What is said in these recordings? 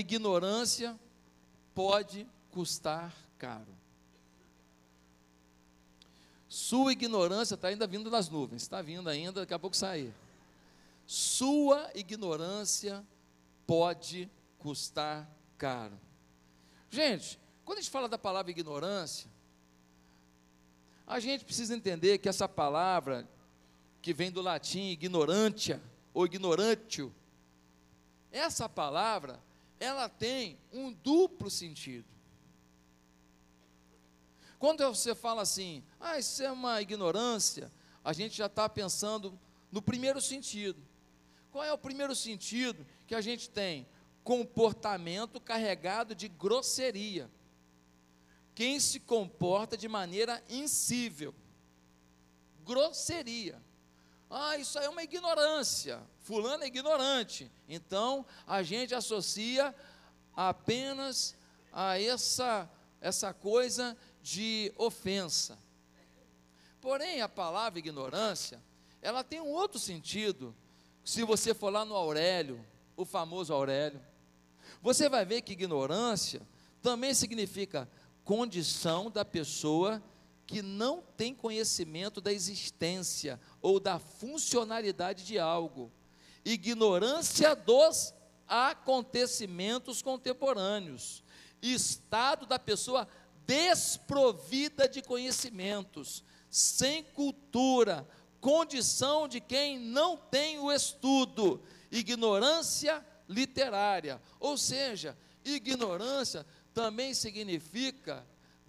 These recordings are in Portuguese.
ignorância pode custar caro. Sua ignorância está ainda vindo das nuvens, está vindo ainda, daqui a pouco sair. Sua ignorância pode custar caro. Gente, quando a gente fala da palavra ignorância, a gente precisa entender que essa palavra, que vem do latim ignorantia, ou ignorantio, essa palavra, ela tem um duplo sentido. Quando você fala assim, ah, isso é uma ignorância, a gente já está pensando no primeiro sentido. Qual é o primeiro sentido que a gente tem? Comportamento carregado de grosseria. Quem se comporta de maneira insível. Grosseria. Ah, isso aí é uma ignorância. Fulano é ignorante. Então, a gente associa apenas a essa, essa coisa de ofensa. Porém, a palavra ignorância, ela tem um outro sentido. Se você for lá no Aurélio, o famoso Aurélio, você vai ver que ignorância também significa condição da pessoa que não tem conhecimento da existência ou da funcionalidade de algo. Ignorância dos acontecimentos contemporâneos. Estado da pessoa desprovida de conhecimentos, sem cultura, condição de quem não tem o estudo, ignorância literária. Ou seja, ignorância também significa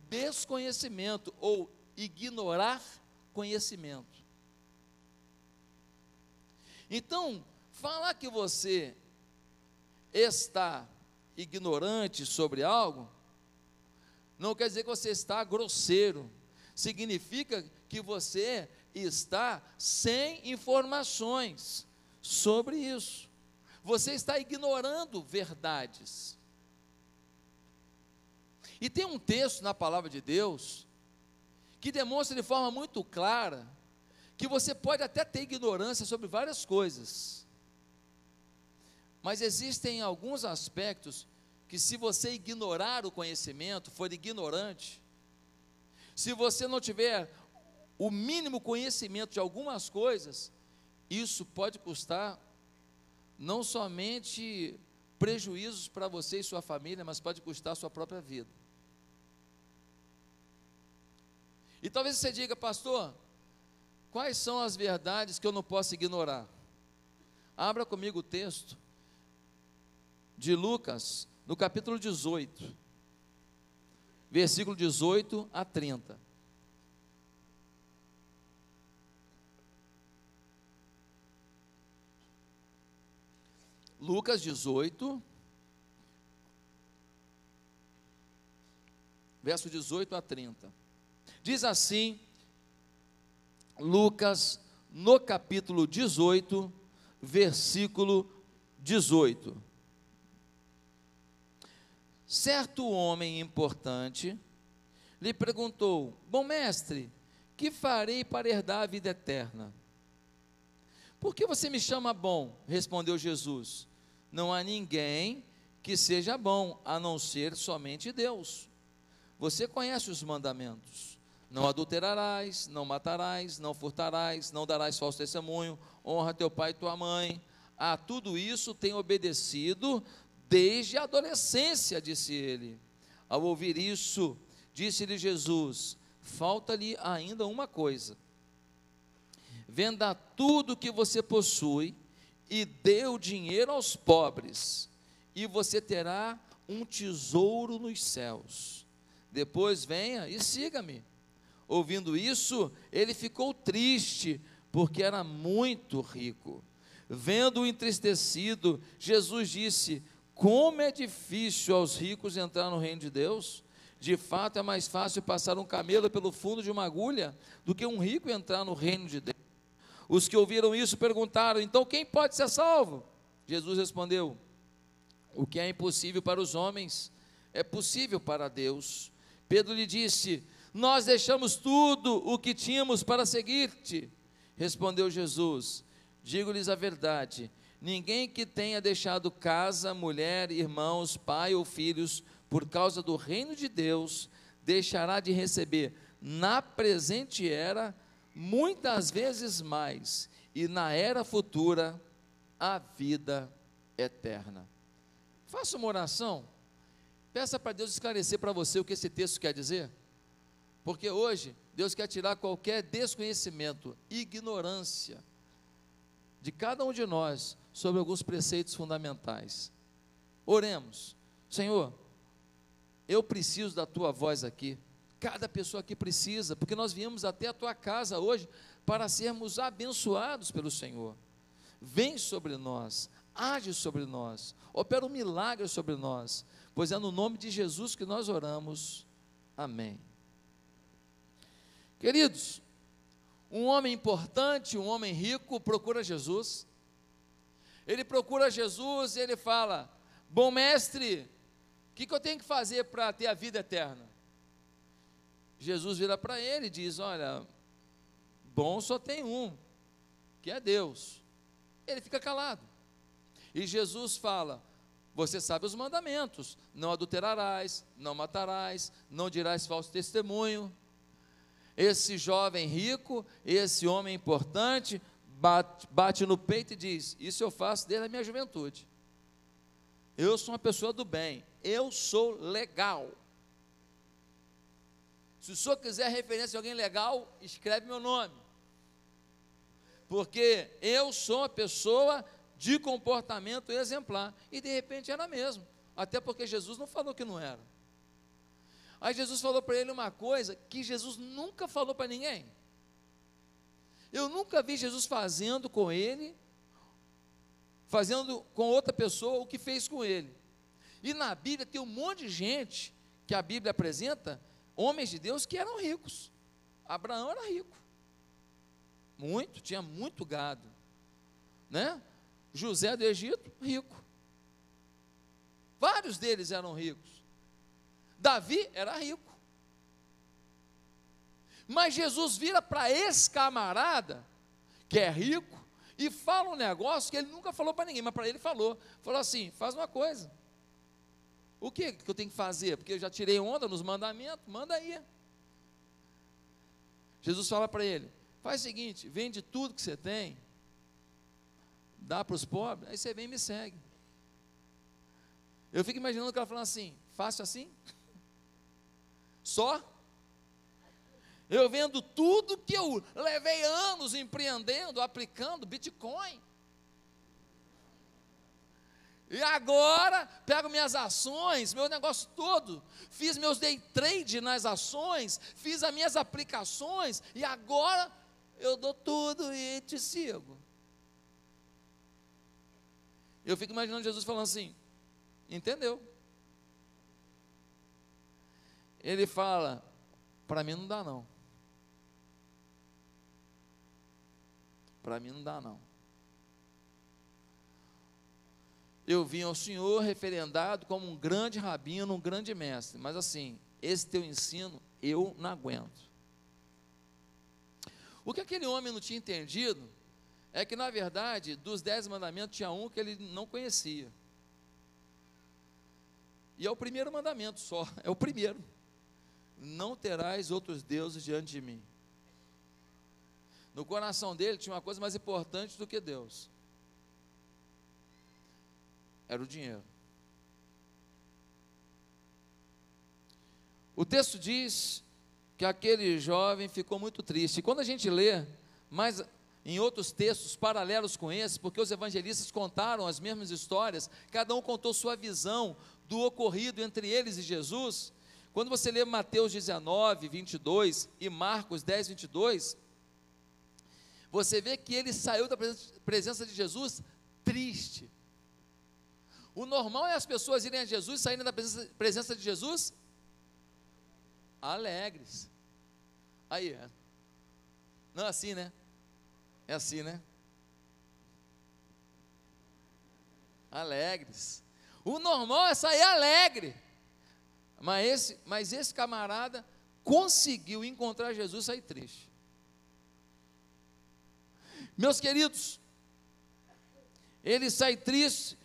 desconhecimento ou ignorar conhecimento. Então, falar que você está ignorante sobre algo não quer dizer que você está grosseiro, significa que você está sem informações sobre isso. Você está ignorando verdades. E tem um texto na palavra de Deus que demonstra de forma muito clara que você pode até ter ignorância sobre várias coisas, mas existem alguns aspectos que se você ignorar o conhecimento, for ignorante, se você não tiver o mínimo conhecimento de algumas coisas, isso pode custar não somente prejuízos para você e sua família, mas pode custar a sua própria vida. E talvez você diga, pastor, quais são as verdades que eu não posso ignorar? Abra comigo o texto de Lucas, no capítulo 18, versículo 18 a 30. Lucas 18, verso 18 a 30. Diz assim, Lucas, no capítulo 18, versículo 18 certo homem importante lhe perguntou: Bom mestre, que farei para herdar a vida eterna? Por que você me chama bom? Respondeu Jesus: Não há ninguém que seja bom a não ser somente Deus. Você conhece os mandamentos: Não adulterarás, não matarás, não furtarás, não darás falso testemunho, honra teu pai e tua mãe. A tudo isso tem obedecido desde a adolescência, disse ele. Ao ouvir isso, disse-lhe Jesus: falta-lhe ainda uma coisa. Venda tudo que você possui e dê o dinheiro aos pobres, e você terá um tesouro nos céus. Depois venha e siga-me. Ouvindo isso, ele ficou triste, porque era muito rico. Vendo-o entristecido, Jesus disse: como é difícil aos ricos entrar no reino de Deus. De fato, é mais fácil passar um camelo pelo fundo de uma agulha do que um rico entrar no reino de Deus. Os que ouviram isso perguntaram: então quem pode ser salvo? Jesus respondeu: o que é impossível para os homens é possível para Deus. Pedro lhe disse: Nós deixamos tudo o que tínhamos para seguir-te. Respondeu Jesus: Digo-lhes a verdade Ninguém que tenha deixado casa, mulher, irmãos, pai ou filhos, por causa do reino de Deus, deixará de receber na presente era muitas vezes mais, e na era futura a vida eterna. Faça uma oração, peça para Deus esclarecer para você o que esse texto quer dizer, porque hoje Deus quer tirar qualquer desconhecimento, ignorância de cada um de nós sobre alguns preceitos fundamentais. Oremos, Senhor, eu preciso da tua voz aqui. Cada pessoa aqui precisa, porque nós viemos até a tua casa hoje para sermos abençoados pelo Senhor. Vem sobre nós, age sobre nós, opera um milagre sobre nós, pois é no nome de Jesus que nós oramos. Amém. Queridos, um homem importante, um homem rico, procura Jesus. Ele procura Jesus e ele fala: Bom mestre, o que, que eu tenho que fazer para ter a vida eterna? Jesus vira para ele e diz: Olha, bom só tem um, que é Deus. Ele fica calado. E Jesus fala: Você sabe os mandamentos: não adulterarás, não matarás, não dirás falso testemunho. Esse jovem rico, esse homem importante, bate, bate no peito e diz: Isso eu faço desde a minha juventude. Eu sou uma pessoa do bem, eu sou legal. Se o senhor quiser referência de alguém legal, escreve meu nome. Porque eu sou uma pessoa de comportamento exemplar. E de repente era mesmo. Até porque Jesus não falou que não era. Aí Jesus falou para ele uma coisa que Jesus nunca falou para ninguém. Eu nunca vi Jesus fazendo com ele, fazendo com outra pessoa o que fez com ele. E na Bíblia tem um monte de gente que a Bíblia apresenta, homens de Deus que eram ricos. Abraão era rico. Muito, tinha muito gado. Né? José do Egito, rico. Vários deles eram ricos. Davi era rico. Mas Jesus vira para esse camarada, que é rico, e fala um negócio que ele nunca falou para ninguém, mas para ele falou. Falou assim: faz uma coisa. O que, que eu tenho que fazer? Porque eu já tirei onda nos mandamentos, manda aí. Jesus fala para ele: faz o seguinte, vende tudo que você tem, dá para os pobres, aí você vem e me segue. Eu fico imaginando o cara falando assim: fácil assim? Só? Eu vendo tudo que eu levei anos empreendendo, aplicando Bitcoin. E agora pego minhas ações, meu negócio todo, fiz meus day trade nas ações, fiz as minhas aplicações e agora eu dou tudo e te sigo. Eu fico imaginando Jesus falando assim: entendeu? ele fala: para mim não dá não. Para mim não dá não. Eu vim ao Senhor referendado como um grande rabino, um grande mestre, mas assim, esse teu ensino eu não aguento. O que aquele homem não tinha entendido é que, na verdade, dos dez mandamentos tinha um que ele não conhecia. E é o primeiro mandamento só, é o primeiro não terás outros deuses diante de mim. No coração dele tinha uma coisa mais importante do que Deus: era o dinheiro. O texto diz que aquele jovem ficou muito triste. E quando a gente lê, mais em outros textos paralelos com esse, porque os evangelistas contaram as mesmas histórias, cada um contou sua visão do ocorrido entre eles e Jesus. Quando você lê Mateus 19, 22 e Marcos 10, 22, você vê que ele saiu da presença de Jesus triste. O normal é as pessoas irem a Jesus, saindo da presença de Jesus alegres. Aí, é. não é assim, né? É assim, né? Alegres. O normal é sair alegre. Mas esse, mas esse camarada conseguiu encontrar Jesus e sair triste. Meus queridos, ele sai triste,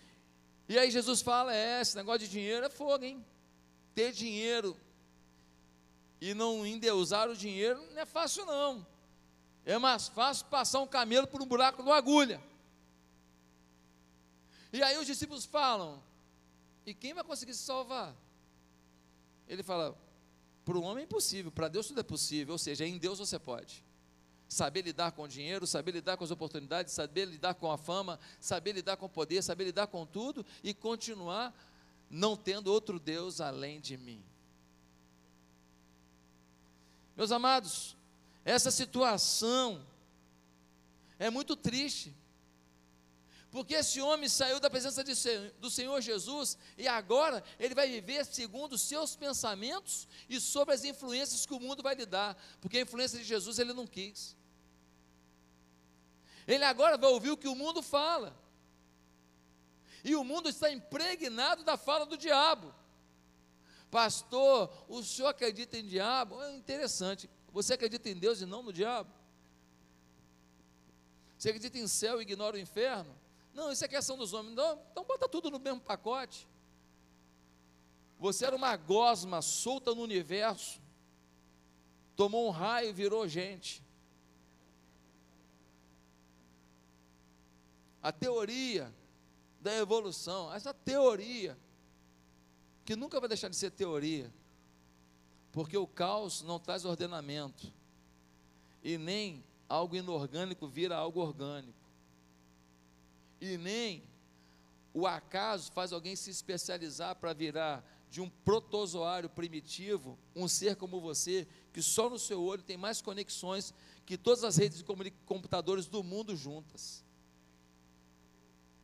e aí Jesus fala: É, esse negócio de dinheiro é fogo, hein? Ter dinheiro e não endeusar o dinheiro não é fácil, não. É mais fácil passar um camelo por um buraco de uma agulha. E aí os discípulos falam: E quem vai conseguir se salvar? Ele fala: Para o homem é impossível, para Deus tudo é possível. Ou seja, em Deus você pode. Saber lidar com o dinheiro, saber lidar com as oportunidades, saber lidar com a fama, saber lidar com o poder, saber lidar com tudo e continuar não tendo outro Deus além de mim. Meus amados, essa situação é muito triste. Porque esse homem saiu da presença de, do Senhor Jesus e agora ele vai viver segundo os seus pensamentos e sobre as influências que o mundo vai lhe dar. Porque a influência de Jesus ele não quis. Ele agora vai ouvir o que o mundo fala. E o mundo está impregnado da fala do diabo. Pastor, o senhor acredita em diabo? É interessante. Você acredita em Deus e não no diabo? Você acredita em céu e ignora o inferno? Não, isso é questão dos homens. Não, então bota tudo no mesmo pacote. Você era uma gosma solta no universo, tomou um raio e virou gente. A teoria da evolução, essa teoria que nunca vai deixar de ser teoria, porque o caos não traz ordenamento, e nem algo inorgânico vira algo orgânico, e nem o acaso faz alguém se especializar para virar de um protozoário primitivo, um ser como você, que só no seu olho tem mais conexões que todas as redes de computadores do mundo juntas.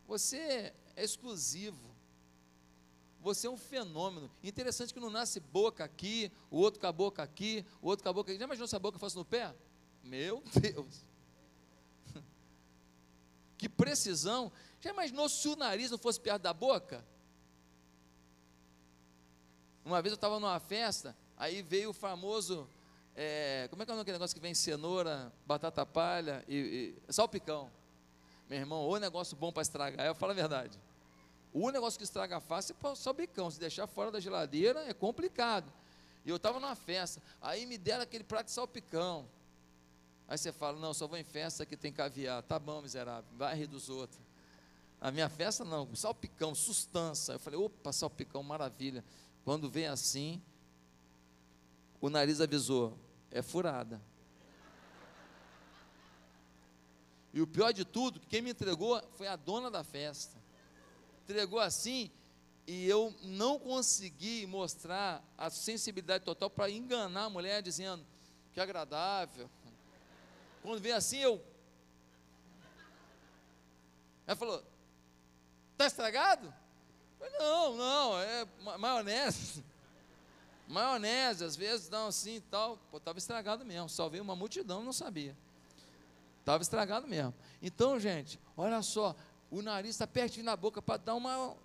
Você é exclusivo. Você é um fenômeno. Interessante que não nasce boca aqui, o outro com a boca aqui, o outro com a boca aqui. Já imaginou se a boca fosse no pé? Meu Deus. Que precisão. Já imaginou se o nariz não fosse perto da boca? Uma vez eu estava numa festa, aí veio o famoso. É, como é que é aquele negócio que vem cenoura, batata palha e, e salpicão? Meu irmão, ou negócio bom para estragar, eu falo a verdade. O negócio que estraga fácil é só bicão. Se deixar fora da geladeira é complicado. E eu estava numa festa, aí me deram aquele prato de salpicão. Aí você fala, não, só vou em festa que tem caviar. Tá bom, miserável, vai rir dos outros. A minha festa não, salpicão, sustância. Eu falei, opa, salpicão, maravilha. Quando vem assim, o nariz avisou, é furada. E o pior de tudo, quem me entregou foi a dona da festa entregou assim, e eu não consegui mostrar a sensibilidade total para enganar a mulher, dizendo que agradável. Quando vem assim, eu. Ela falou: Está estragado? Eu falei, não, não, é maionese. Maionese, às vezes dão assim e tal. Pô, estava estragado mesmo. Salvei uma multidão, não sabia. Estava estragado mesmo. Então, gente, olha só, o nariz está pertinho da boca para dar uma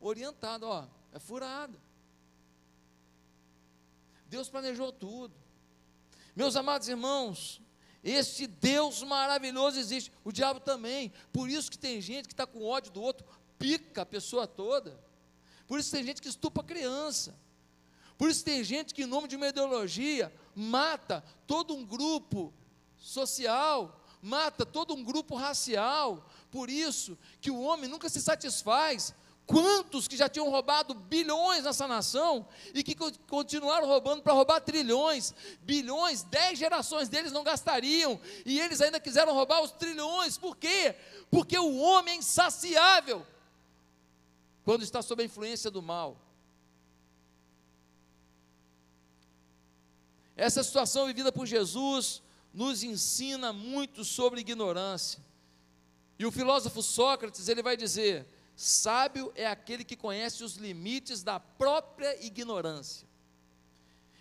orientada, ó, é furado. Deus planejou tudo. Meus amados irmãos, este Deus maravilhoso existe. O diabo também. Por isso que tem gente que está com ódio do outro, pica a pessoa toda. Por isso tem gente que estupa criança. Por isso tem gente que, em nome de uma ideologia, mata todo um grupo social, mata todo um grupo racial, por isso que o homem nunca se satisfaz. Quantos que já tinham roubado bilhões nessa nação e que continuaram roubando para roubar trilhões, bilhões, dez gerações deles não gastariam e eles ainda quiseram roubar os trilhões, por quê? Porque o homem é insaciável quando está sob a influência do mal. Essa situação vivida por Jesus nos ensina muito sobre ignorância. E o filósofo Sócrates, ele vai dizer: sábio é aquele que conhece os limites da própria ignorância.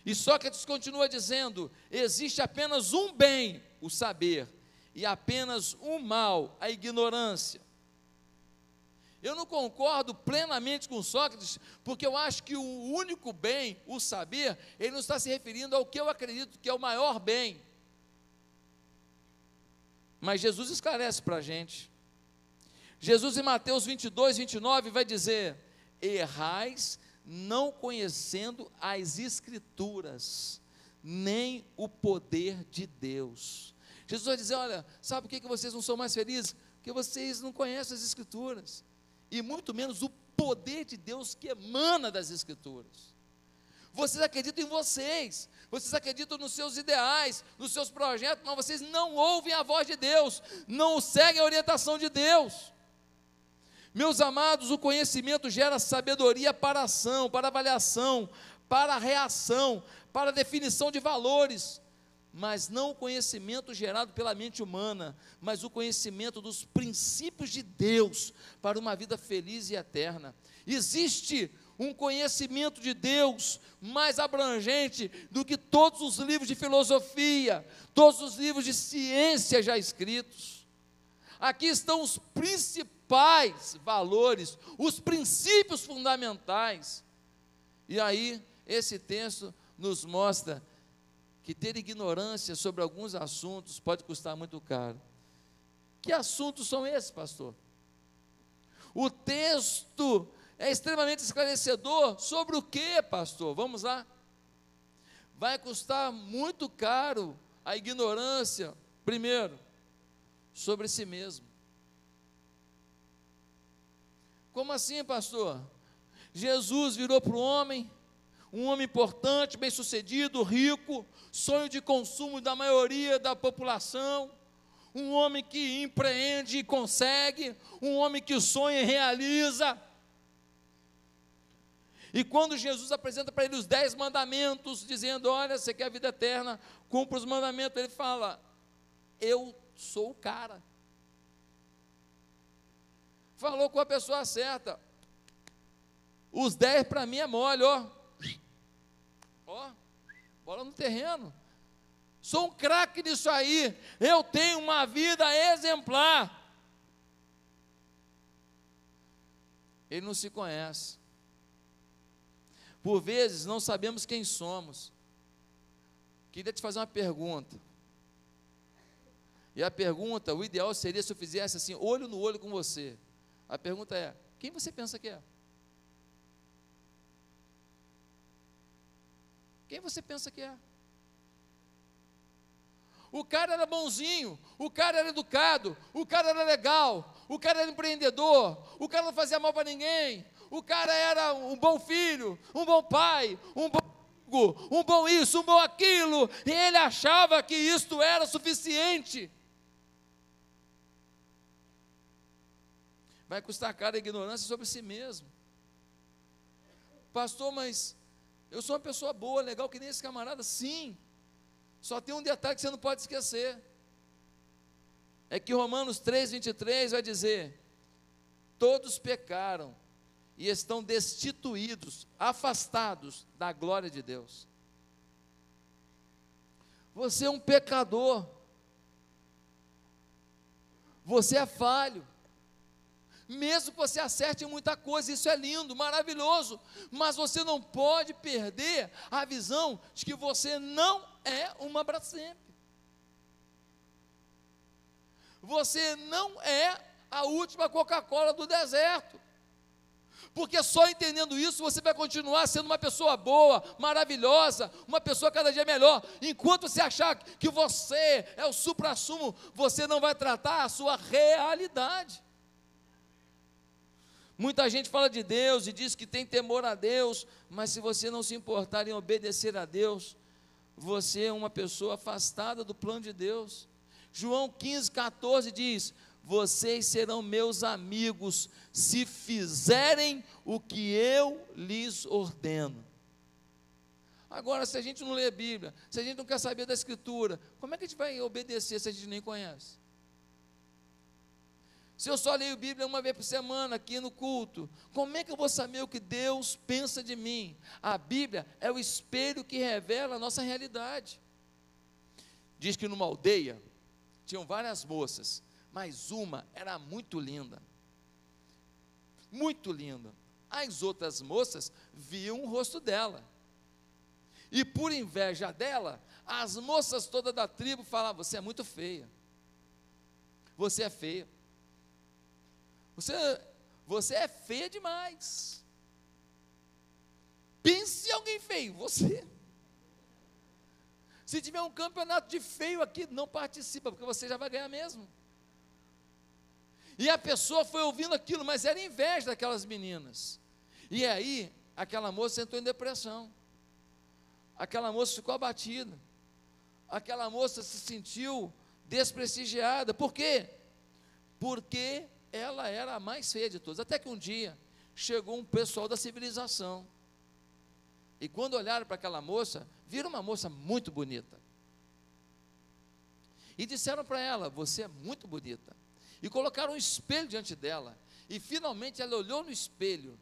E Sócrates continua dizendo: existe apenas um bem, o saber, e apenas um mal, a ignorância. Eu não concordo plenamente com Sócrates, porque eu acho que o único bem, o saber, ele não está se referindo ao que eu acredito que é o maior bem. Mas Jesus esclarece para a gente. Jesus em Mateus 22, 29 vai dizer: Errais não conhecendo as Escrituras, nem o poder de Deus. Jesus vai dizer: Olha, sabe por que vocês não são mais felizes? Porque vocês não conhecem as Escrituras, e muito menos o poder de Deus que emana das Escrituras. Vocês acreditam em vocês, vocês acreditam nos seus ideais, nos seus projetos, mas vocês não ouvem a voz de Deus, não seguem a orientação de Deus. Meus amados, o conhecimento gera sabedoria para ação, para avaliação, para reação, para definição de valores, mas não o conhecimento gerado pela mente humana, mas o conhecimento dos princípios de Deus para uma vida feliz e eterna. Existe um conhecimento de Deus mais abrangente do que todos os livros de filosofia, todos os livros de ciência já escritos. Aqui estão os principais valores, os princípios fundamentais. E aí, esse texto nos mostra que ter ignorância sobre alguns assuntos pode custar muito caro. Que assuntos são esses, pastor? O texto é extremamente esclarecedor sobre o que, pastor? Vamos lá. Vai custar muito caro a ignorância, primeiro, sobre si mesmo. Como assim, pastor? Jesus virou para o homem um homem importante, bem-sucedido, rico, sonho de consumo da maioria da população, um homem que empreende e consegue, um homem que sonha e realiza. E quando Jesus apresenta para ele os dez mandamentos, dizendo: Olha, você quer a vida eterna, cumpra os mandamentos, ele fala: Eu sou o cara. Falou com a pessoa certa. Os dez para mim é mole, ó. Ó, bola no terreno. Sou um craque nisso aí. Eu tenho uma vida exemplar. Ele não se conhece. Por vezes não sabemos quem somos. Queria te fazer uma pergunta. E a pergunta, o ideal seria se eu fizesse assim, olho no olho com você. A pergunta é: quem você pensa que é? Quem você pensa que é? O cara era bonzinho, o cara era educado, o cara era legal, o cara era empreendedor, o cara não fazia mal para ninguém, o cara era um bom filho, um bom pai, um bom amigo, um bom isso, um bom aquilo, e ele achava que isto era suficiente. Vai custar caro a ignorância sobre si mesmo. Pastor, mas eu sou uma pessoa boa, legal, que nem esse camarada. Sim. Só tem um detalhe que você não pode esquecer. É que Romanos 3, 23 vai dizer: Todos pecaram e estão destituídos, afastados da glória de Deus. Você é um pecador. Você é falho mesmo que você acerte em muita coisa, isso é lindo, maravilhoso, mas você não pode perder a visão de que você não é uma Brastemp. Você não é a última Coca-Cola do deserto. Porque só entendendo isso você vai continuar sendo uma pessoa boa, maravilhosa, uma pessoa cada dia melhor. Enquanto você achar que você é o supra-sumo, você não vai tratar a sua realidade. Muita gente fala de Deus e diz que tem temor a Deus, mas se você não se importar em obedecer a Deus, você é uma pessoa afastada do plano de Deus. João 15, 14 diz: Vocês serão meus amigos se fizerem o que eu lhes ordeno. Agora, se a gente não lê a Bíblia, se a gente não quer saber da Escritura, como é que a gente vai obedecer se a gente nem conhece? Se eu só leio Bíblia uma vez por semana aqui no culto, como é que eu vou saber o que Deus pensa de mim? A Bíblia é o espelho que revela a nossa realidade. Diz que numa aldeia tinham várias moças, mas uma era muito linda. Muito linda. As outras moças viam o rosto dela. E por inveja dela, as moças todas da tribo falavam: Você é muito feia. Você é feia. Você, você é feia demais. Pense em alguém feio, você. Se tiver um campeonato de feio aqui, não participa, porque você já vai ganhar mesmo. E a pessoa foi ouvindo aquilo, mas era inveja daquelas meninas. E aí, aquela moça entrou em depressão. Aquela moça ficou abatida. Aquela moça se sentiu desprestigiada. Por quê? Porque ela era a mais feia de todas. Até que um dia chegou um pessoal da civilização e quando olharam para aquela moça, viram uma moça muito bonita. E disseram para ela: Você é muito bonita. E colocaram um espelho diante dela. E finalmente ela olhou no espelho.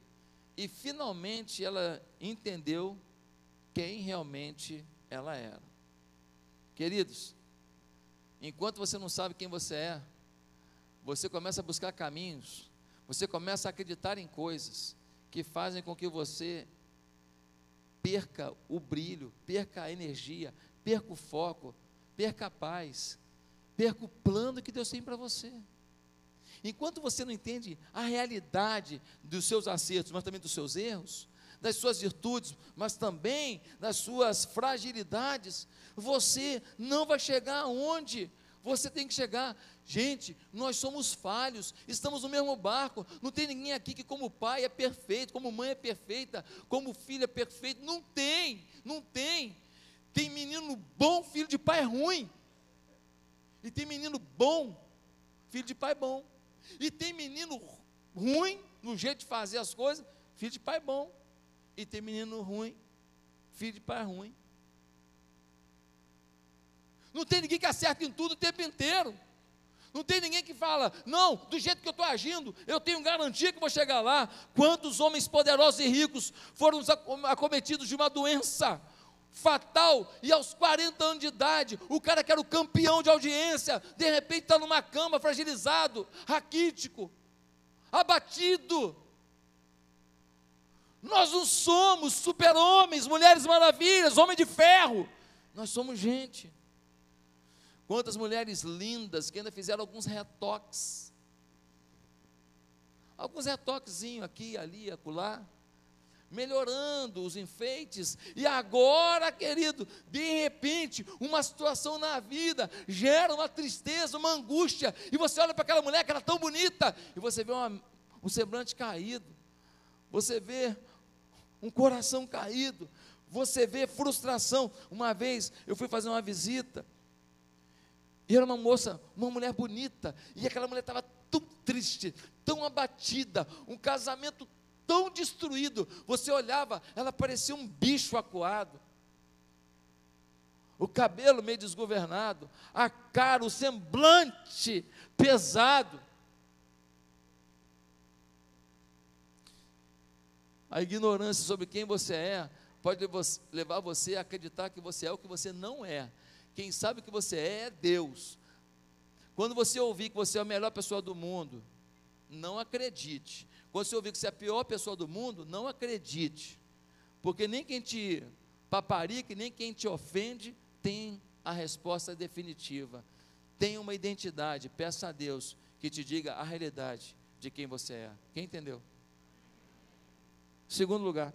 E finalmente ela entendeu quem realmente ela era. Queridos, enquanto você não sabe quem você é, você começa a buscar caminhos, você começa a acreditar em coisas que fazem com que você perca o brilho, perca a energia, perca o foco, perca a paz, perca o plano que Deus tem para você. Enquanto você não entende a realidade dos seus acertos, mas também dos seus erros, das suas virtudes, mas também das suas fragilidades, você não vai chegar aonde você tem que chegar. Gente, nós somos falhos, estamos no mesmo barco. Não tem ninguém aqui que, como pai, é perfeito, como mãe é perfeita, como filho é perfeito. Não tem, não tem. Tem menino bom, filho de pai ruim. E tem menino bom, filho de pai bom. E tem menino ruim no jeito de fazer as coisas, filho de pai bom. E tem menino ruim, filho de pai ruim. Não tem ninguém que acerta em tudo o tempo inteiro. Não tem ninguém que fala, não, do jeito que eu estou agindo, eu tenho garantia que vou chegar lá. Quantos homens poderosos e ricos foram acometidos de uma doença fatal e aos 40 anos de idade, o cara que era o campeão de audiência, de repente está numa cama fragilizado, raquítico, abatido. Nós não somos super-homens, mulheres maravilhas, homem de ferro. Nós somos gente. Quantas mulheres lindas que ainda fizeram alguns retoques. Alguns retoquezinhos aqui, ali, acolá. Melhorando os enfeites, e agora, querido, de repente, uma situação na vida gera uma tristeza, uma angústia, e você olha para aquela mulher que era tão bonita, e você vê uma, um semblante caído, você vê um coração caído, você vê frustração. Uma vez eu fui fazer uma visita, e era uma moça, uma mulher bonita, e aquela mulher estava tão triste, tão abatida, um casamento tão destruído. Você olhava, ela parecia um bicho acuado. O cabelo meio desgovernado, a cara, o semblante pesado. A ignorância sobre quem você é pode levar você a acreditar que você é o que você não é. Quem sabe que você é é Deus. Quando você ouvir que você é a melhor pessoa do mundo, não acredite. Quando você ouvir que você é a pior pessoa do mundo, não acredite. Porque nem quem te paparica, nem quem te ofende tem a resposta definitiva. Tem uma identidade. Peça a Deus que te diga a realidade de quem você é. Quem entendeu? Segundo lugar,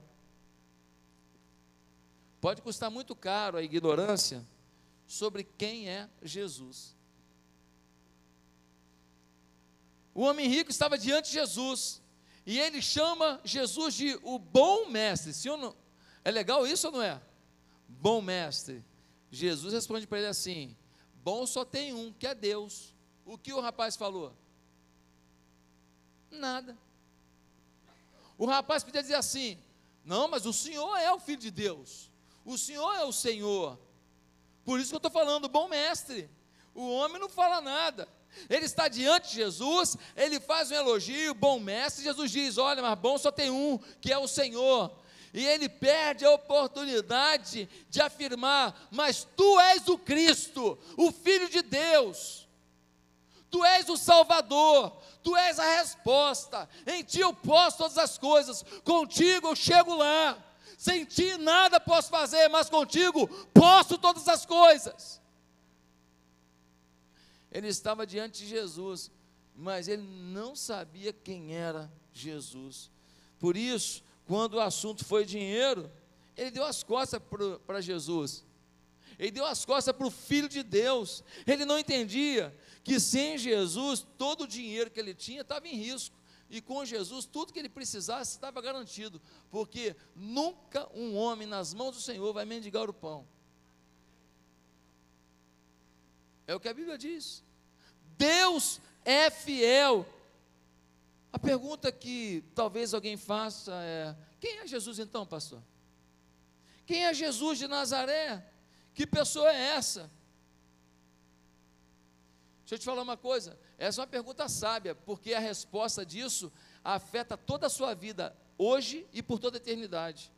pode custar muito caro a ignorância sobre quem é Jesus. O homem rico estava diante de Jesus e ele chama Jesus de o bom mestre. Ou não? É legal isso ou não é? Bom mestre. Jesus responde para ele assim: Bom só tem um, que é Deus. O que o rapaz falou? Nada. O rapaz podia dizer assim: Não, mas o Senhor é o Filho de Deus. O Senhor é o Senhor. Por isso que eu estou falando, bom mestre. O homem não fala nada. Ele está diante de Jesus, ele faz um elogio, bom mestre. Jesus diz: Olha, mas bom só tem um, que é o Senhor. E ele perde a oportunidade de afirmar: Mas tu és o Cristo, o Filho de Deus. Tu és o Salvador, tu és a resposta. Em ti eu posso todas as coisas, contigo eu chego lá. Sem ti nada posso fazer, mas contigo posso todas as coisas. Ele estava diante de Jesus, mas ele não sabia quem era Jesus. Por isso, quando o assunto foi dinheiro, ele deu as costas para Jesus. Ele deu as costas para o Filho de Deus. Ele não entendia que sem Jesus, todo o dinheiro que ele tinha estava em risco. E com Jesus, tudo que ele precisasse estava garantido. Porque nunca um homem nas mãos do Senhor vai mendigar o pão. É o que a Bíblia diz. Deus é fiel. A pergunta que talvez alguém faça é: quem é Jesus então, pastor? Quem é Jesus de Nazaré? Que pessoa é essa? Deixa eu te falar uma coisa, essa é uma pergunta sábia, porque a resposta disso afeta toda a sua vida, hoje e por toda a eternidade.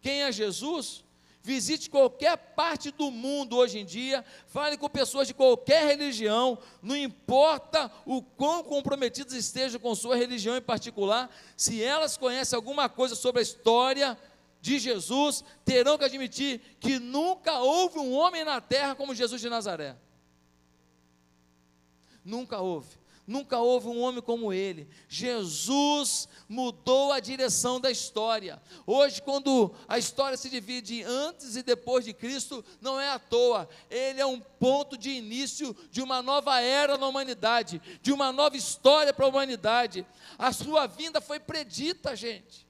Quem é Jesus? Visite qualquer parte do mundo hoje em dia, fale com pessoas de qualquer religião, não importa o quão comprometidas estejam com sua religião em particular, se elas conhecem alguma coisa sobre a história de Jesus, terão que admitir que nunca houve um homem na terra como Jesus de Nazaré. Nunca houve. Nunca houve um homem como ele. Jesus mudou a direção da história. Hoje, quando a história se divide antes e depois de Cristo, não é à toa. Ele é um ponto de início de uma nova era na humanidade, de uma nova história para a humanidade. A sua vinda foi predita, gente.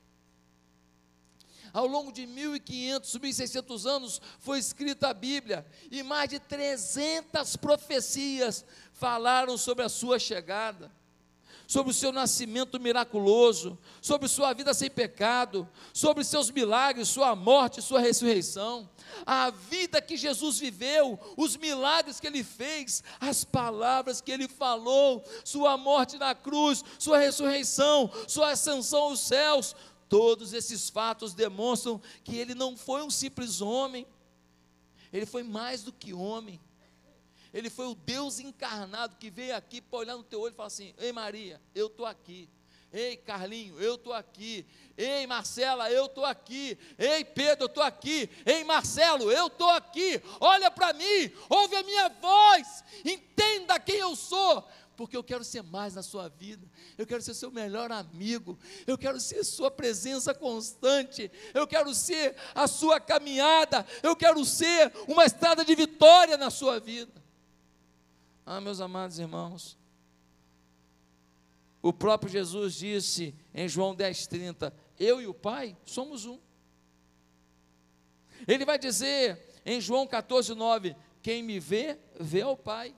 Ao longo de 1500, 1600 anos foi escrita a Bíblia e mais de 300 profecias falaram sobre a sua chegada, sobre o seu nascimento miraculoso, sobre sua vida sem pecado, sobre seus milagres, sua morte, sua ressurreição, a vida que Jesus viveu, os milagres que ele fez, as palavras que ele falou, sua morte na cruz, sua ressurreição, sua ascensão aos céus, Todos esses fatos demonstram que ele não foi um simples homem, ele foi mais do que homem. Ele foi o Deus encarnado que veio aqui para olhar no teu olho e falar assim: Ei Maria, eu estou aqui. Ei Carlinho, eu estou aqui. Ei Marcela, eu estou aqui. Ei Pedro, eu estou aqui. Ei Marcelo, eu estou aqui. Olha para mim, ouve a minha voz, entenda quem eu sou porque eu quero ser mais na sua vida, eu quero ser seu melhor amigo, eu quero ser sua presença constante, eu quero ser a sua caminhada, eu quero ser uma estrada de vitória na sua vida. Ah, meus amados irmãos, o próprio Jesus disse em João 10,30: Eu e o Pai somos um. Ele vai dizer em João 14,9: Quem me vê, vê ao Pai.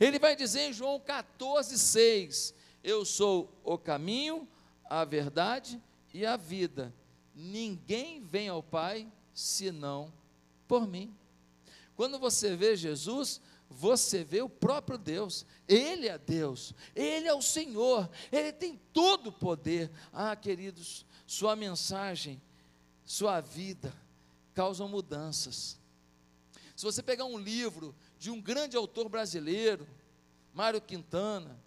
Ele vai dizer em João 14, 6: Eu sou o caminho, a verdade e a vida. Ninguém vem ao Pai senão por mim. Quando você vê Jesus, você vê o próprio Deus, Ele é Deus, Ele é o Senhor, Ele tem todo o poder. Ah, queridos, sua mensagem, sua vida causam mudanças. Se você pegar um livro de um grande autor brasileiro, Mário Quintana.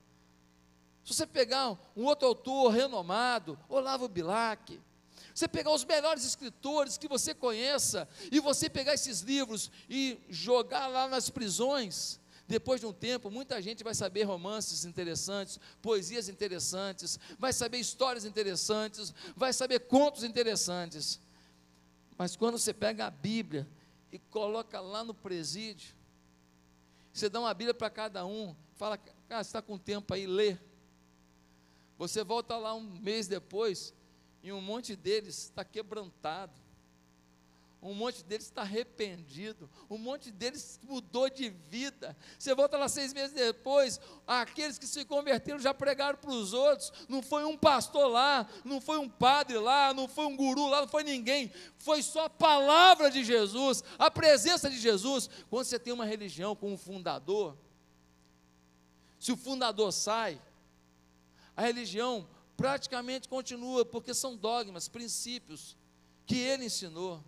Se você pegar um outro autor renomado, Olavo Bilac, você pegar os melhores escritores que você conheça e você pegar esses livros e jogar lá nas prisões, depois de um tempo, muita gente vai saber romances interessantes, poesias interessantes, vai saber histórias interessantes, vai saber contos interessantes. Mas quando você pega a Bíblia e coloca lá no presídio, você dá uma Bíblia para cada um, fala, cara, você está com tempo aí, lê. Você volta lá um mês depois, e um monte deles está quebrantado um monte deles está arrependido, um monte deles mudou de vida. Você volta lá seis meses depois, aqueles que se converteram já pregaram para os outros. Não foi um pastor lá, não foi um padre lá, não foi um guru lá, não foi ninguém. Foi só a palavra de Jesus, a presença de Jesus. Quando você tem uma religião com um fundador, se o fundador sai, a religião praticamente continua, porque são dogmas, princípios que ele ensinou.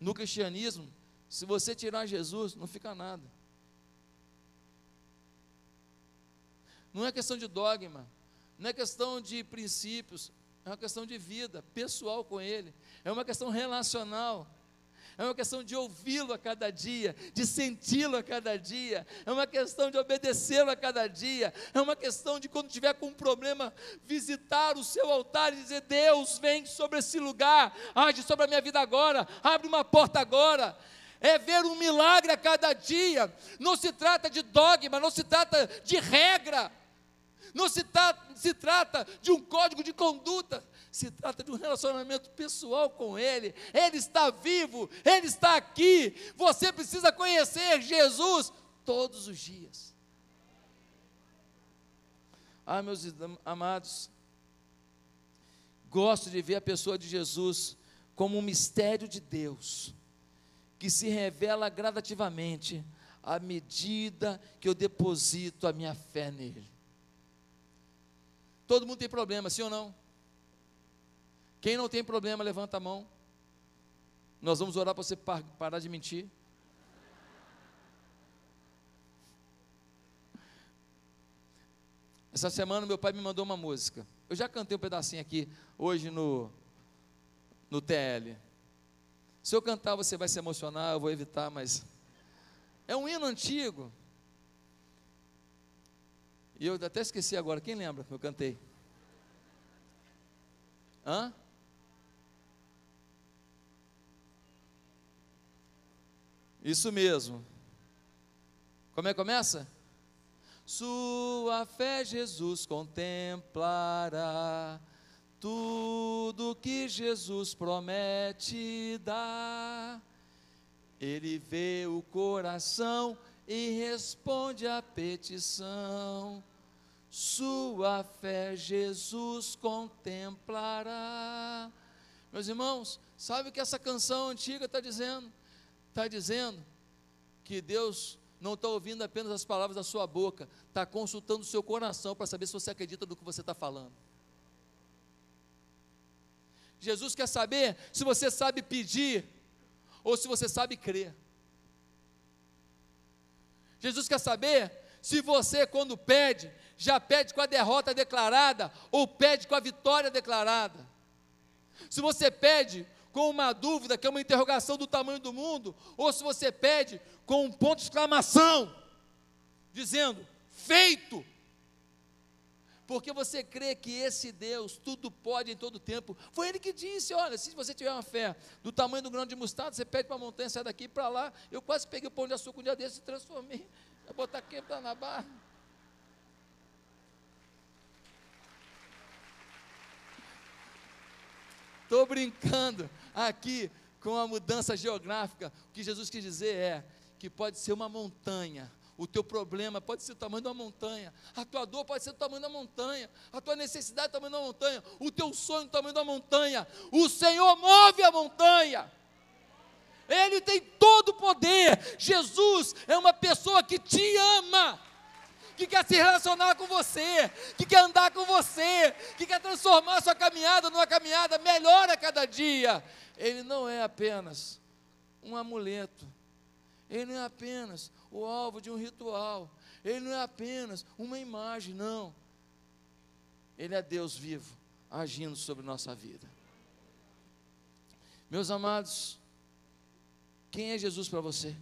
No cristianismo, se você tirar Jesus, não fica nada. Não é questão de dogma, não é questão de princípios, é uma questão de vida pessoal com Ele, é uma questão relacional, é uma questão de ouvi-lo a cada dia, de senti-lo a cada dia, é uma questão de obedecê-lo a cada dia, é uma questão de quando tiver com um problema, visitar o seu altar e dizer: Deus, vem sobre esse lugar, age sobre a minha vida agora, abre uma porta agora. É ver um milagre a cada dia, não se trata de dogma, não se trata de regra, não se, tra se trata de um código de conduta, se trata de um relacionamento pessoal com Ele. Ele está vivo, Ele está aqui. Você precisa conhecer Jesus todos os dias. Ah, meus amados, gosto de ver a pessoa de Jesus como um mistério de Deus, que se revela gradativamente à medida que eu deposito a minha fé nele. Todo mundo tem problema, sim ou não? Quem não tem problema, levanta a mão. Nós vamos orar para você parar de mentir. Essa semana meu pai me mandou uma música. Eu já cantei um pedacinho aqui hoje no no TL. Se eu cantar você vai se emocionar, eu vou evitar, mas é um hino antigo. E eu até esqueci agora, quem lembra que eu cantei? Hã? Isso mesmo. Como é que começa? Sua fé, Jesus, contemplará tudo que Jesus promete dar. Ele vê o coração e responde à petição. Sua fé, Jesus contemplará. Meus irmãos, sabe o que essa canção antiga está dizendo? Está dizendo que Deus não está ouvindo apenas as palavras da sua boca, está consultando o seu coração para saber se você acredita no que você está falando. Jesus quer saber se você sabe pedir ou se você sabe crer. Jesus quer saber se você, quando pede, já pede com a derrota declarada ou pede com a vitória declarada. Se você pede com uma dúvida, que é uma interrogação do tamanho do mundo, ou se você pede com um ponto de exclamação, dizendo: feito. Porque você crê que esse Deus tudo pode em todo tempo. Foi ele que disse: olha, se você tiver uma fé do tamanho do grão de mostarda, você pede para a montanha sair daqui para lá. Eu quase peguei o pão de açúcar um dia desse e transformei. Vou botar aqui na barra. Estou brincando aqui com a mudança geográfica. O que Jesus quis dizer é que pode ser uma montanha. O teu problema pode ser o tamanho de uma montanha, a tua dor pode ser o tamanho da montanha, a tua necessidade é o tamanho da montanha, o teu sonho é o tamanho da montanha. O Senhor move a montanha. Ele tem todo o poder. Jesus é uma pessoa que te ama que quer se relacionar com você, que quer andar com você, que quer transformar sua caminhada numa caminhada melhor a cada dia. Ele não é apenas um amuleto, ele não é apenas o alvo de um ritual, ele não é apenas uma imagem, não. Ele é Deus vivo, agindo sobre nossa vida. Meus amados, quem é Jesus para você?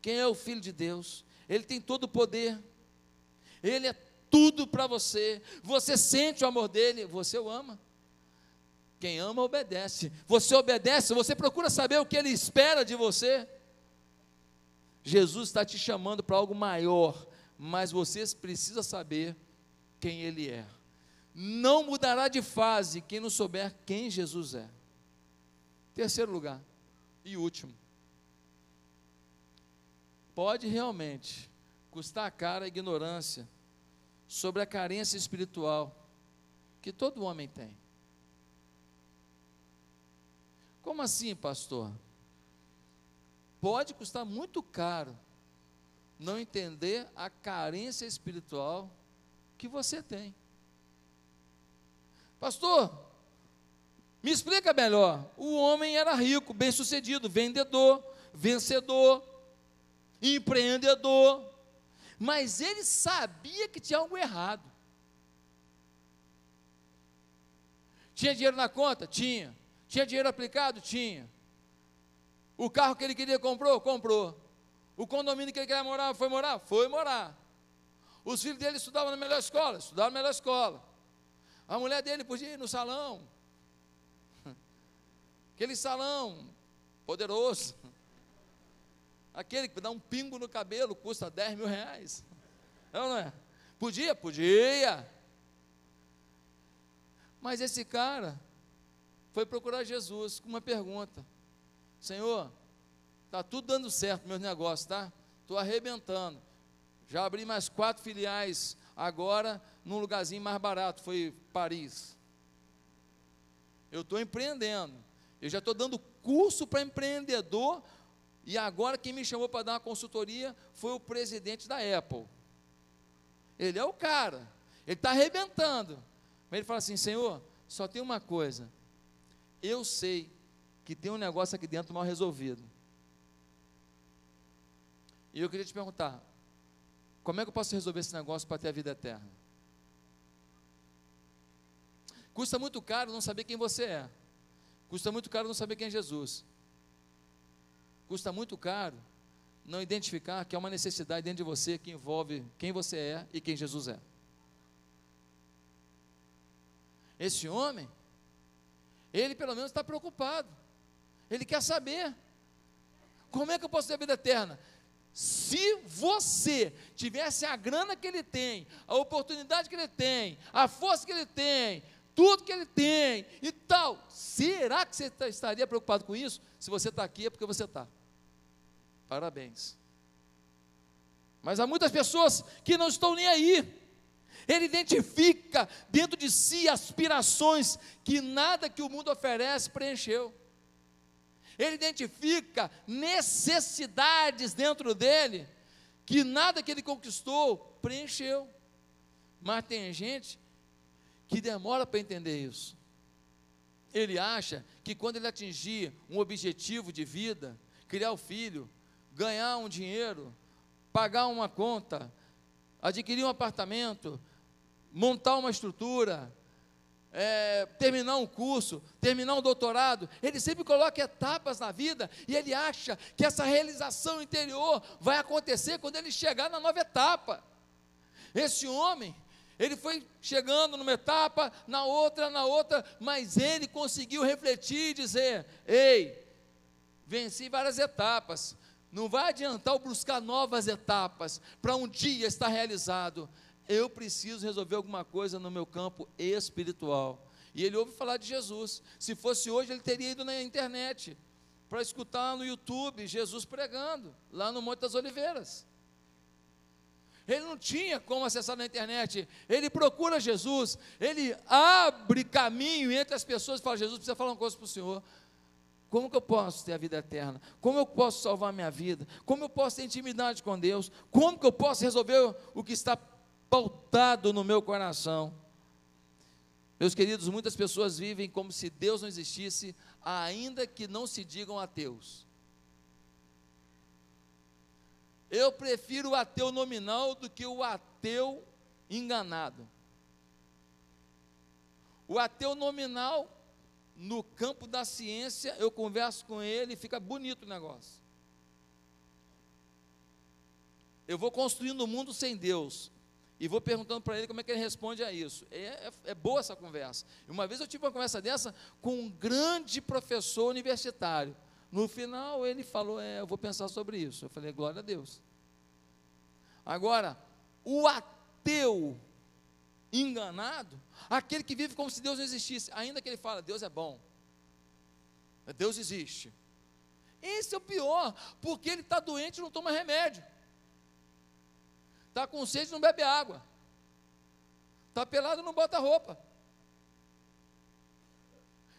Quem é o Filho de Deus? Ele tem todo o poder, Ele é tudo para você. Você sente o amor dele, você o ama. Quem ama, obedece. Você obedece, você procura saber o que ele espera de você. Jesus está te chamando para algo maior, mas você precisa saber quem ele é. Não mudará de fase quem não souber quem Jesus é. Terceiro lugar e último pode realmente custar cara a ignorância sobre a carência espiritual que todo homem tem. Como assim, pastor? Pode custar muito caro não entender a carência espiritual que você tem. Pastor, me explica melhor. O homem era rico, bem-sucedido, vendedor, vencedor, empreendedor, mas ele sabia que tinha algo errado. Tinha dinheiro na conta? Tinha. Tinha dinheiro aplicado? Tinha. O carro que ele queria comprou? Comprou. O condomínio que ele queria morar, foi morar? Foi morar. Os filhos dele estudavam na melhor escola? Estudavam na melhor escola. A mulher dele podia ir no salão. Aquele salão poderoso. Aquele que dá um pingo no cabelo custa 10 mil reais. Não, não é? Podia? Podia. Mas esse cara foi procurar Jesus com uma pergunta: Senhor, está tudo dando certo meus negócios, tá? Estou arrebentando. Já abri mais quatro filiais agora num lugarzinho mais barato, foi Paris. Eu estou empreendendo. Eu já estou dando curso para empreendedor. E agora quem me chamou para dar uma consultoria foi o presidente da Apple. Ele é o cara. Ele está arrebentando. Mas ele fala assim: Senhor, só tem uma coisa. Eu sei que tem um negócio aqui dentro mal resolvido. E eu queria te perguntar: como é que eu posso resolver esse negócio para ter a vida eterna? Custa muito caro não saber quem você é. Custa muito caro não saber quem é Jesus. Custa muito caro não identificar que há uma necessidade dentro de você que envolve quem você é e quem Jesus é. Esse homem, ele pelo menos está preocupado. Ele quer saber. Como é que eu posso ter a vida eterna? Se você tivesse a grana que ele tem, a oportunidade que ele tem, a força que ele tem, tudo que ele tem e tal, será que você estaria preocupado com isso? Se você está aqui é porque você está. Parabéns. Mas há muitas pessoas que não estão nem aí. Ele identifica dentro de si aspirações que nada que o mundo oferece preencheu. Ele identifica necessidades dentro dele que nada que ele conquistou preencheu. Mas tem gente que demora para entender isso. Ele acha que quando ele atingir um objetivo de vida, criar o filho, ganhar um dinheiro, pagar uma conta, adquirir um apartamento, montar uma estrutura, é, terminar um curso, terminar um doutorado, ele sempre coloca etapas na vida e ele acha que essa realização interior vai acontecer quando ele chegar na nova etapa. Esse homem, ele foi chegando numa etapa, na outra, na outra, mas ele conseguiu refletir e dizer: Ei, venci várias etapas, não vai adiantar eu buscar novas etapas para um dia estar realizado eu preciso resolver alguma coisa no meu campo espiritual. E ele ouve falar de Jesus. Se fosse hoje, ele teria ido na internet para escutar no YouTube Jesus pregando, lá no Monte das Oliveiras. Ele não tinha como acessar na internet. Ele procura Jesus, ele abre caminho entre as pessoas e fala: Jesus, precisa falar uma coisa para o Senhor. Como que eu posso ter a vida eterna? Como eu posso salvar minha vida? Como eu posso ter intimidade com Deus? Como que eu posso resolver o que está pautado no meu coração. Meus queridos, muitas pessoas vivem como se Deus não existisse, ainda que não se digam ateus. Eu prefiro o ateu nominal do que o ateu enganado. O ateu nominal, no campo da ciência, eu converso com ele e fica bonito o negócio. Eu vou construindo um mundo sem Deus e vou perguntando para ele como é que ele responde a isso. É, é, é, boa essa conversa. Uma vez eu tive uma conversa dessa com um grande professor universitário. No final ele falou: É, eu vou pensar sobre isso. Eu falei: Glória a Deus. Agora, o ateu enganado, aquele que vive como se Deus não existisse, ainda que ele fala: Deus é bom, Deus existe. Esse é o pior, porque ele está doente e não toma remédio. Está com sede, não bebe água. Está pelado, não bota roupa.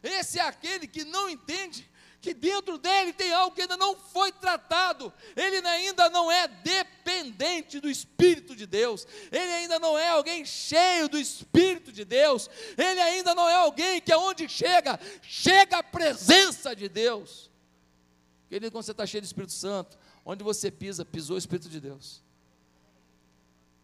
Esse é aquele que não entende que dentro dele tem algo que ainda não foi tratado. Ele ainda não é dependente do Espírito de Deus. Ele ainda não é alguém cheio do Espírito de Deus. Ele ainda não é alguém que aonde chega, chega a presença de Deus. Querido, quando você está cheio do Espírito Santo, onde você pisa, pisou o Espírito de Deus.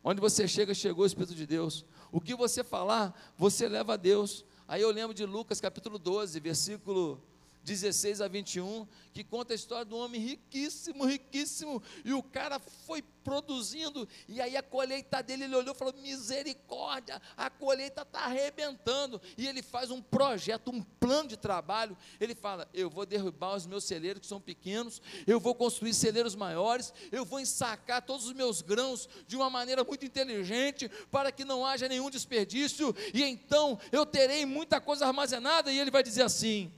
Onde você chega, chegou o Espírito de Deus. O que você falar, você leva a Deus. Aí eu lembro de Lucas capítulo 12, versículo 16 a 21, que conta a história do homem riquíssimo, riquíssimo, e o cara foi produzindo, e aí a colheita dele, ele olhou e falou: misericórdia, a colheita está arrebentando, e ele faz um projeto, um plano de trabalho. Ele fala: eu vou derrubar os meus celeiros que são pequenos, eu vou construir celeiros maiores, eu vou ensacar todos os meus grãos de uma maneira muito inteligente, para que não haja nenhum desperdício, e então eu terei muita coisa armazenada, e ele vai dizer assim: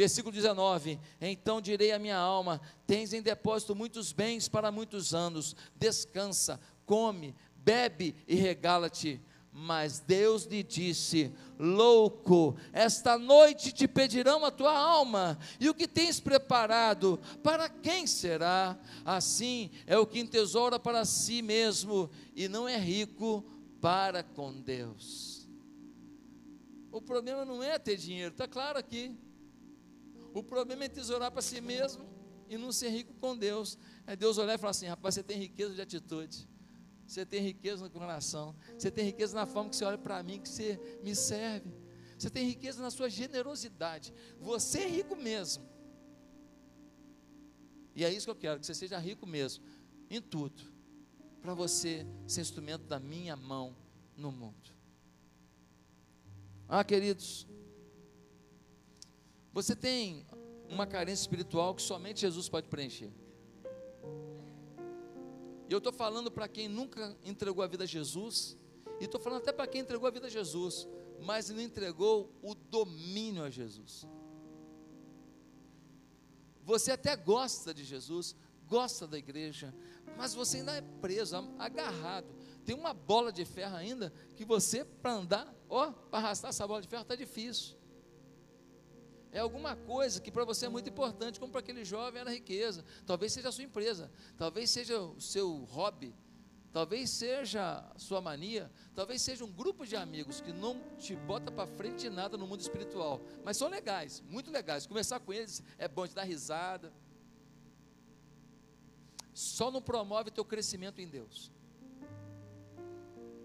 Versículo 19: Então direi à minha alma: Tens em depósito muitos bens para muitos anos, descansa, come, bebe e regala-te. Mas Deus lhe disse: Louco, esta noite te pedirão a tua alma, e o que tens preparado, para quem será? Assim é o que entesoura para si mesmo, e não é rico para com Deus. O problema não é ter dinheiro, está claro aqui. O problema é tesourar para si mesmo e não ser rico com Deus. É Deus olhar e falar assim: rapaz, você tem riqueza de atitude, você tem riqueza no coração, você tem riqueza na forma que você olha para mim, que você me serve, você tem riqueza na sua generosidade. Você é rico mesmo. E é isso que eu quero, que você seja rico mesmo, em tudo, para você ser instrumento da minha mão no mundo. Ah, queridos, você tem uma carência espiritual que somente Jesus pode preencher. E eu estou falando para quem nunca entregou a vida a Jesus, e estou falando até para quem entregou a vida a Jesus, mas não entregou o domínio a Jesus. Você até gosta de Jesus, gosta da igreja, mas você ainda é preso, agarrado. Tem uma bola de ferro ainda que você, para andar, ó, para arrastar essa bola de ferro está difícil é alguma coisa que para você é muito importante, como para aquele jovem era riqueza. Talvez seja a sua empresa, talvez seja o seu hobby, talvez seja a sua mania, talvez seja um grupo de amigos que não te bota para frente de nada no mundo espiritual, mas são legais, muito legais. Conversar com eles é bom de dar risada. Só não promove teu crescimento em Deus.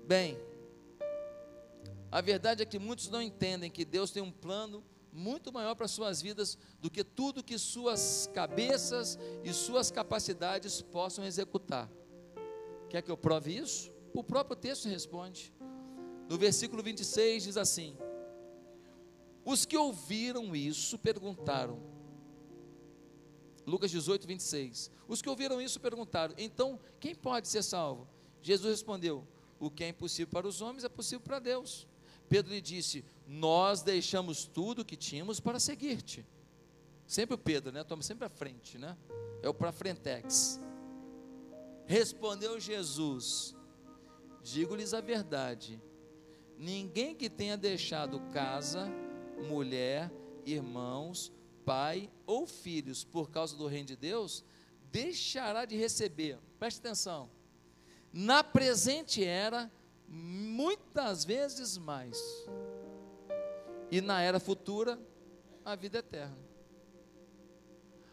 Bem, a verdade é que muitos não entendem que Deus tem um plano muito maior para suas vidas do que tudo que suas cabeças e suas capacidades possam executar. Quer que eu prove isso? O próprio texto responde. No versículo 26 diz assim: Os que ouviram isso perguntaram. Lucas 18, 26. Os que ouviram isso perguntaram: Então, quem pode ser salvo? Jesus respondeu: O que é impossível para os homens é possível para Deus. Pedro lhe disse: Nós deixamos tudo que tínhamos para seguir-te. Sempre o Pedro, né? Toma sempre à frente, né? É o para frentex. Respondeu Jesus: Digo-lhes a verdade. Ninguém que tenha deixado casa, mulher, irmãos, pai ou filhos por causa do reino de Deus, deixará de receber, preste atenção, na presente era muitas vezes mais. E na era futura, a vida eterna.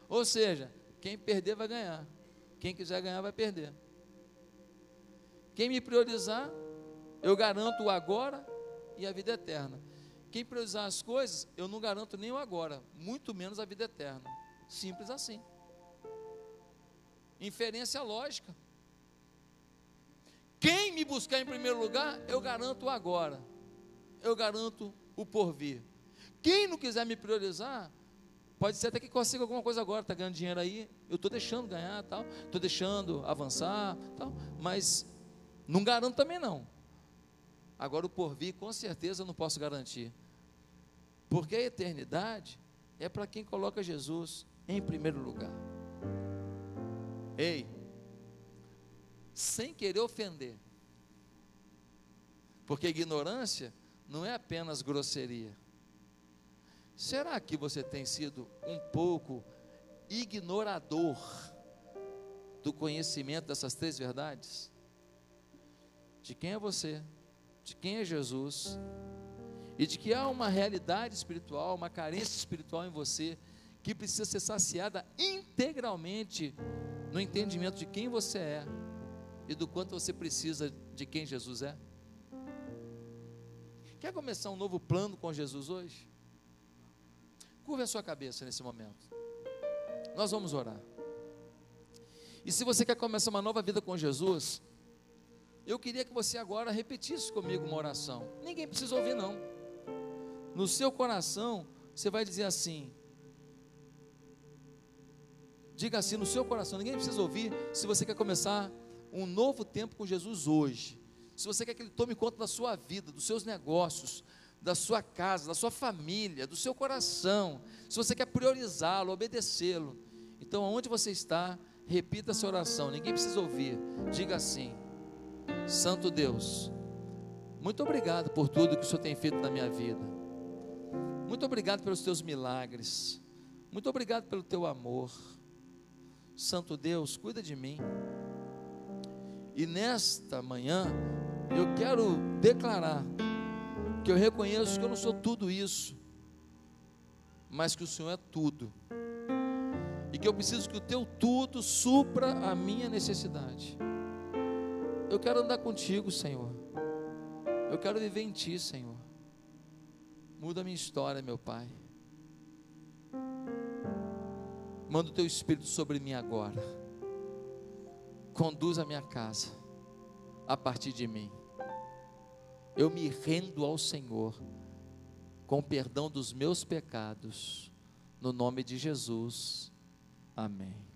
Ou seja, quem perder vai ganhar. Quem quiser ganhar vai perder. Quem me priorizar, eu garanto o agora e a vida eterna. Quem priorizar as coisas, eu não garanto nem o agora, muito menos a vida eterna. Simples assim. Inferência lógica. Quem me buscar em primeiro lugar, eu garanto agora. Eu garanto o porvir. Quem não quiser me priorizar, pode ser até que consiga alguma coisa agora, está ganhando dinheiro aí, eu estou deixando ganhar, tal, estou deixando avançar, tal, mas não garanto também não. Agora o porvir, com certeza eu não posso garantir. Porque a eternidade é para quem coloca Jesus em primeiro lugar. Ei, sem querer ofender. Porque ignorância não é apenas grosseria. Será que você tem sido um pouco ignorador do conhecimento dessas três verdades? De quem é você? De quem é Jesus? E de que há uma realidade espiritual, uma carência espiritual em você que precisa ser saciada integralmente no entendimento de quem você é e do quanto você precisa de quem Jesus é? Quer começar um novo plano com Jesus hoje? Curva a sua cabeça nesse momento. Nós vamos orar. E se você quer começar uma nova vida com Jesus, eu queria que você agora repetisse comigo uma oração. Ninguém precisa ouvir, não. No seu coração, você vai dizer assim: Diga assim no seu coração, ninguém precisa ouvir. Se você quer começar um novo tempo com Jesus hoje, se você quer que Ele tome conta da sua vida, dos seus negócios, da sua casa, da sua família, do seu coração, se você quer priorizá-lo, obedecê-lo, então aonde você está, repita essa oração, ninguém precisa ouvir. Diga assim: Santo Deus, muito obrigado por tudo que o Senhor tem feito na minha vida. Muito obrigado pelos teus milagres. Muito obrigado pelo teu amor. Santo Deus, cuida de mim. E nesta manhã, eu quero declarar que eu reconheço que eu não sou tudo isso, mas que o Senhor é tudo. E que eu preciso que o teu tudo supra a minha necessidade. Eu quero andar contigo, Senhor. Eu quero viver em ti, Senhor. Muda a minha história, meu Pai. Manda o teu espírito sobre mim agora. Conduz a minha casa a partir de mim. Eu me rendo ao Senhor com perdão dos meus pecados, no nome de Jesus. Amém.